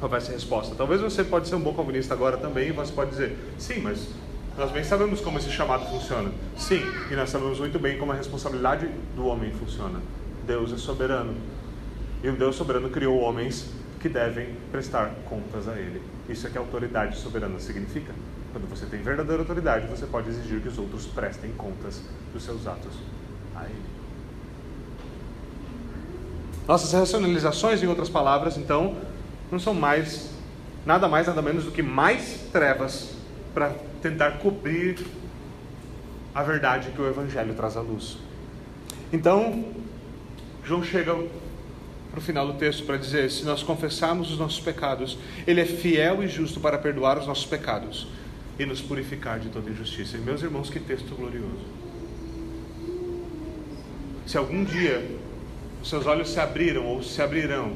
Speaker 1: houvesse resposta. Talvez você pode ser um bom comunista agora também e você pode dizer, sim, mas Nós bem sabemos como esse chamado funciona. Sim, e nós sabemos muito bem como a responsabilidade do homem funciona. Deus é soberano. E o Deus soberano criou homens que devem prestar contas a Ele. Isso é que autoridade soberana significa. Quando você tem verdadeira autoridade, você pode exigir que os outros prestem contas dos seus atos a Ele. Nossas racionalizações, em outras palavras, então, não são mais nada mais nada menos do que mais trevas para tentar cobrir a verdade que o Evangelho traz à luz. Então, João chega para o final do texto para dizer: se nós confessarmos os nossos pecados, Ele é fiel e justo para perdoar os nossos pecados e nos purificar de toda injustiça. E meus irmãos, que texto glorioso! Se algum dia os seus olhos se abriram ou se abrirão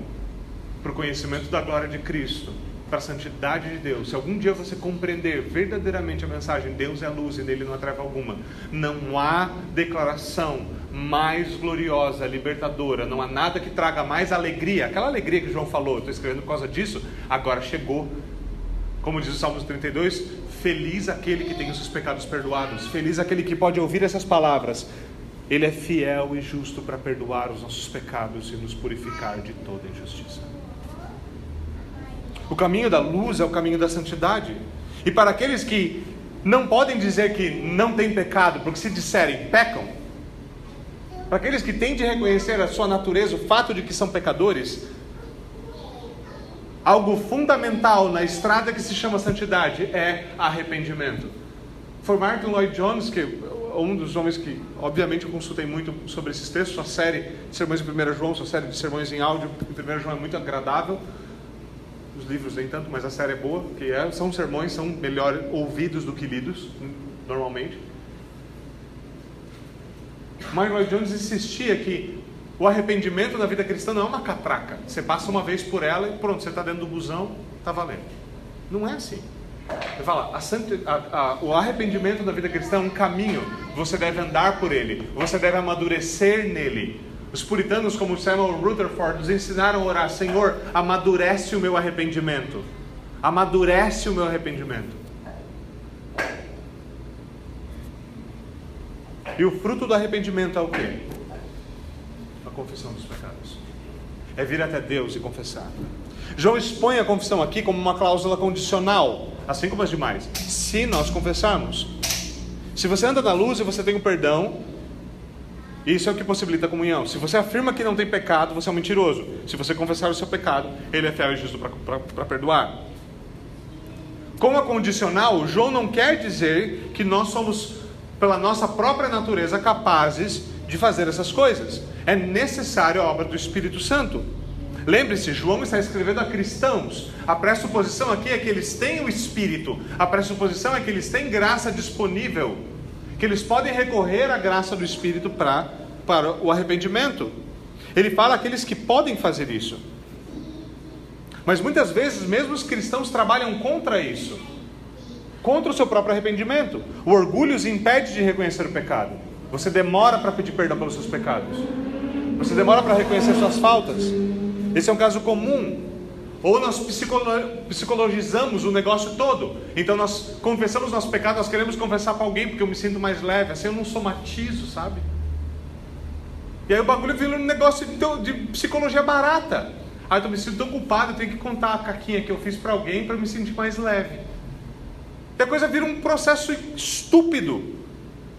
Speaker 1: para o conhecimento da glória de Cristo, para a santidade de Deus, se algum dia você compreender verdadeiramente a mensagem, Deus é luz e nele não há treva alguma, não há declaração mais gloriosa, libertadora, não há nada que traga mais alegria, aquela alegria que João falou, estou escrevendo por causa disso, agora chegou. Como diz o Salmos 32, feliz aquele que tem os seus pecados perdoados, feliz aquele que pode ouvir essas palavras. Ele é fiel e justo para perdoar os nossos pecados e nos purificar de toda injustiça. O caminho da luz é o caminho da santidade. E para aqueles que não podem dizer que não tem pecado, porque se disserem pecam, para aqueles que têm de reconhecer a sua natureza, o fato de que são pecadores, algo fundamental na estrada que se chama santidade é arrependimento. Foi Martin Lloyd Jones, que um dos homens que, obviamente, eu consultei muito sobre esses textos, sua série de sermões em 1 João, sua série de sermões em áudio em 1 João é muito agradável os livros nem tanto, mas a série é boa, que é, são sermões, são melhor ouvidos do que lidos, normalmente. Michael Jones insistia que o arrependimento da vida cristã não é uma catraca. Você passa uma vez por ela e pronto, você está dentro do busão, está valendo. Não é assim. Ele fala, a, a, o arrependimento da vida cristã é um caminho, você deve andar por ele, você deve amadurecer nele, os puritanos, como Samuel Rutherford, nos ensinaram a orar: Senhor, amadurece o meu arrependimento. Amadurece o meu arrependimento. E o fruto do arrependimento é o quê? A confissão dos pecados. É vir até Deus e confessar. João expõe a confissão aqui como uma cláusula condicional, assim como as demais. Se nós confessarmos. Se você anda na luz e você tem o perdão, isso é o que possibilita a comunhão. Se você afirma que não tem pecado, você é um mentiroso. Se você confessar o seu pecado, ele é fiel e justo para perdoar. Com a condicional, João não quer dizer que nós somos, pela nossa própria natureza, capazes de fazer essas coisas. É necessário a obra do Espírito Santo. Lembre-se, João está escrevendo a cristãos. A pressuposição aqui é que eles têm o Espírito. A pressuposição é que eles têm graça disponível que eles podem recorrer à graça do Espírito pra, para o arrependimento. Ele fala aqueles que podem fazer isso. Mas muitas vezes, mesmo os cristãos trabalham contra isso contra o seu próprio arrependimento. O orgulho os impede de reconhecer o pecado. Você demora para pedir perdão pelos seus pecados. Você demora para reconhecer suas faltas. Esse é um caso comum ou nós psicologizamos o negócio todo. Então nós confessamos nosso pecado, nós queremos confessar para alguém porque eu me sinto mais leve. Assim eu não somatizo, sabe? E aí o bagulho vira um negócio de, de psicologia barata. Aí eu me sinto tão culpado, eu tenho que contar a caquinha que eu fiz para alguém para me sentir mais leve. E a coisa vira um processo estúpido.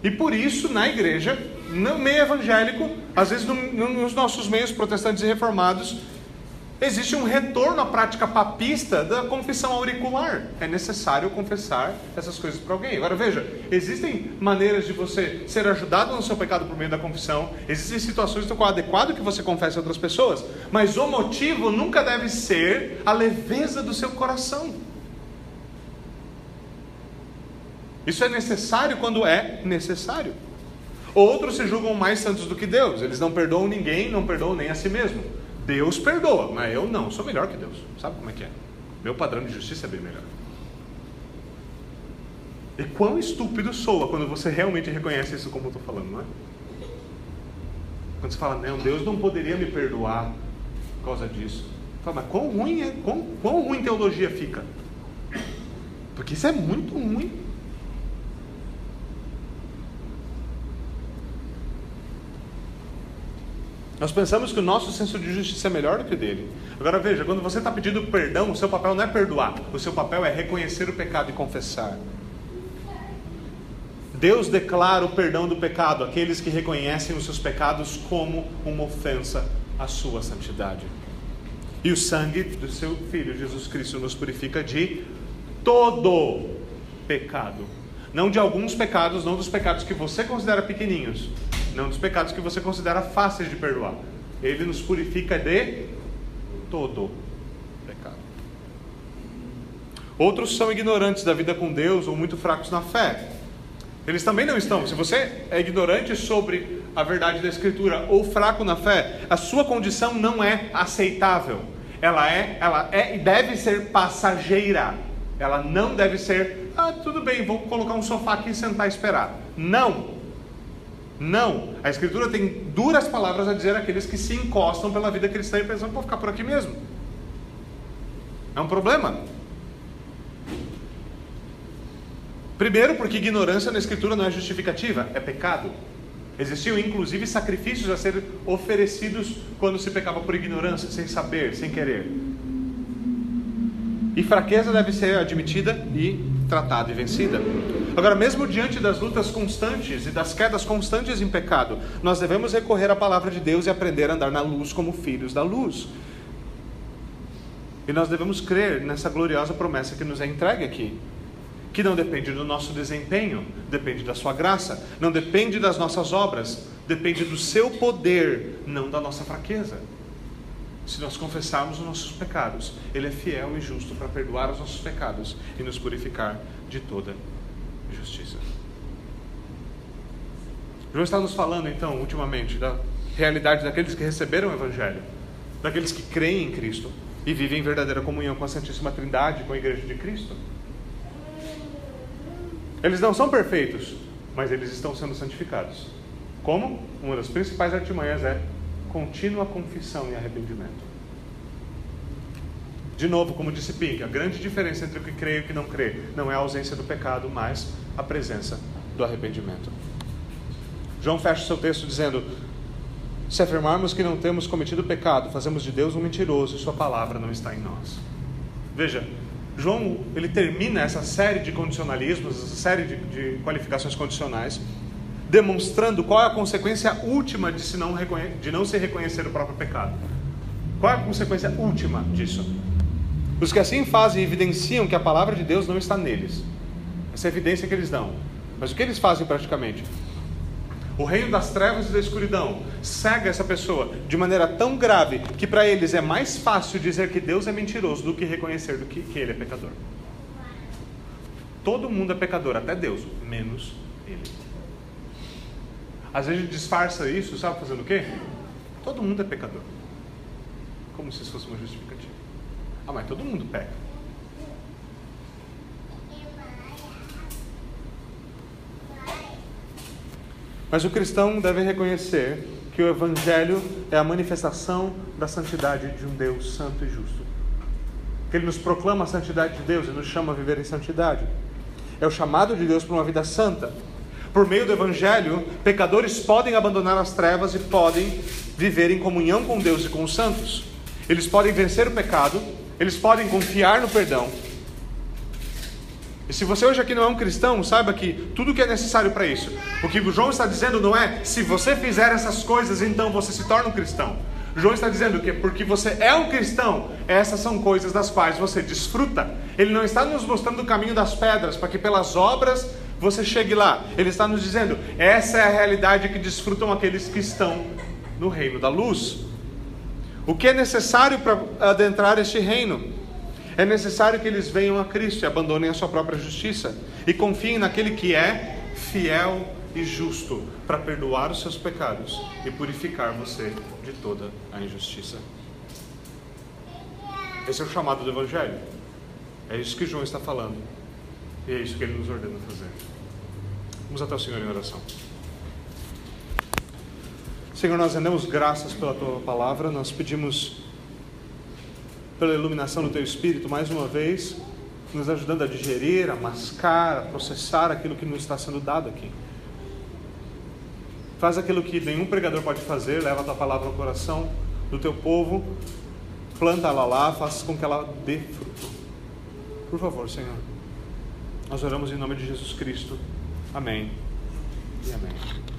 Speaker 1: E por isso, na igreja, no meio evangélico, às vezes no, nos nossos meios protestantes e reformados, existe um retorno à prática papista da confissão auricular. É necessário confessar essas coisas para alguém. Agora veja, existem maneiras de você ser ajudado no seu pecado por meio da confissão, existem situações no qual é adequado que você confesse a outras pessoas, mas o motivo nunca deve ser a leveza do seu coração. Isso é necessário quando é necessário. Outros se julgam mais santos do que Deus, eles não perdoam ninguém, não perdoam nem a si mesmo. Deus perdoa, mas eu não, sou melhor que Deus. Sabe como é que é? Meu padrão de justiça é bem melhor. E quão estúpido soa quando você realmente reconhece isso como eu estou falando, não é? Quando você fala, não, Deus não poderia me perdoar por causa disso. Fala, mas quão ruim, é, quão, quão ruim teologia fica? Porque isso é muito ruim. Nós pensamos que o nosso senso de justiça é melhor do que o dele. Agora veja, quando você está pedindo perdão, o seu papel não é perdoar, o seu papel é reconhecer o pecado e confessar. Deus declara o perdão do pecado àqueles que reconhecem os seus pecados como uma ofensa à sua santidade. E o sangue do seu Filho Jesus Cristo nos purifica de todo pecado. Não de alguns pecados, não dos pecados que você considera pequeninhos, não dos pecados que você considera fáceis de perdoar. Ele nos purifica de todo pecado. Outros são ignorantes da vida com Deus ou muito fracos na fé. Eles também não estão. Se você é ignorante sobre a verdade da Escritura ou fraco na fé, a sua condição não é aceitável. Ela é, ela é e deve ser passageira. Ela não deve ser, ah, tudo bem, vou colocar um sofá aqui e sentar e esperar. Não. Não. A Escritura tem duras palavras a dizer àqueles que se encostam pela vida cristã e pensam, vou ficar por aqui mesmo. É um problema. Primeiro, porque ignorância na Escritura não é justificativa, é pecado. Existiam inclusive sacrifícios a serem oferecidos quando se pecava por ignorância, sem saber, sem querer. E fraqueza deve ser admitida e tratada e vencida. Agora, mesmo diante das lutas constantes e das quedas constantes em pecado, nós devemos recorrer à palavra de Deus e aprender a andar na luz como filhos da luz. E nós devemos crer nessa gloriosa promessa que nos é entregue aqui que não depende do nosso desempenho, depende da sua graça, não depende das nossas obras, depende do seu poder, não da nossa fraqueza. Se nós confessarmos os nossos pecados, Ele é fiel e justo para perdoar os nossos pecados e nos purificar de toda justiça. João está nos falando, então, ultimamente, da realidade daqueles que receberam o Evangelho, daqueles que creem em Cristo e vivem em verdadeira comunhão com a Santíssima Trindade, com a Igreja de Cristo. Eles não são perfeitos, mas eles estão sendo santificados. Como? Uma das principais artimanhas é contínua confissão e arrependimento. De novo, como disse Pink, a grande diferença entre o que crê e o que não crê não é a ausência do pecado, mas a presença do arrependimento. João fecha seu texto dizendo: Se afirmarmos que não temos cometido pecado, fazemos de Deus um mentiroso e Sua palavra não está em nós. Veja, João ele termina essa série de condicionalismos, essa série de, de qualificações condicionais, demonstrando qual é a consequência última de, se não, de não se reconhecer o próprio pecado. Qual é a consequência última disso? Os que assim fazem evidenciam que a palavra de Deus não está neles. Essa é a evidência que eles dão. Mas o que eles fazem praticamente? O reino das trevas e da escuridão cega essa pessoa de maneira tão grave que para eles é mais fácil dizer que Deus é mentiroso do que reconhecer do que, que ele é pecador. Todo mundo é pecador, até Deus, menos ele. Às vezes disfarça isso, sabe fazendo o quê? Todo mundo é pecador. Como se isso fosse uma justificativa. Ah, mas todo mundo peca. Mas o cristão deve reconhecer que o Evangelho é a manifestação da santidade de um Deus santo e justo. Que ele nos proclama a santidade de Deus e nos chama a viver em santidade. É o chamado de Deus para uma vida santa. Por meio do Evangelho, pecadores podem abandonar as trevas e podem viver em comunhão com Deus e com os santos. Eles podem vencer o pecado, eles podem confiar no perdão e se você hoje aqui não é um cristão, saiba que tudo que é necessário para isso. O que o João está dizendo não é se você fizer essas coisas, então você se torna um cristão. João está dizendo que porque você é um cristão, essas são coisas das quais você desfruta. Ele não está nos mostrando o caminho das pedras, para que pelas obras você chegue lá. Ele está nos dizendo: essa é a realidade que desfrutam aqueles que estão no reino da luz. O que é necessário para adentrar este reino? É necessário que eles venham a Cristo e abandonem a sua própria justiça e confiem naquele que é fiel e justo para perdoar os seus pecados e purificar você de toda a injustiça. Esse é o chamado do Evangelho. É isso que João está falando. E é isso que ele nos ordena fazer. Vamos até o Senhor em oração. Senhor, nós rendemos graças pela tua palavra, nós pedimos pela iluminação do Teu Espírito, mais uma vez, nos ajudando a digerir, a mascar, a processar aquilo que nos está sendo dado aqui. Faz aquilo que nenhum pregador pode fazer, leva a tua palavra ao coração do teu povo, planta ela lá, faça com que ela dê fruto. Por favor, Senhor. Nós oramos em nome de Jesus Cristo. Amém. E amém.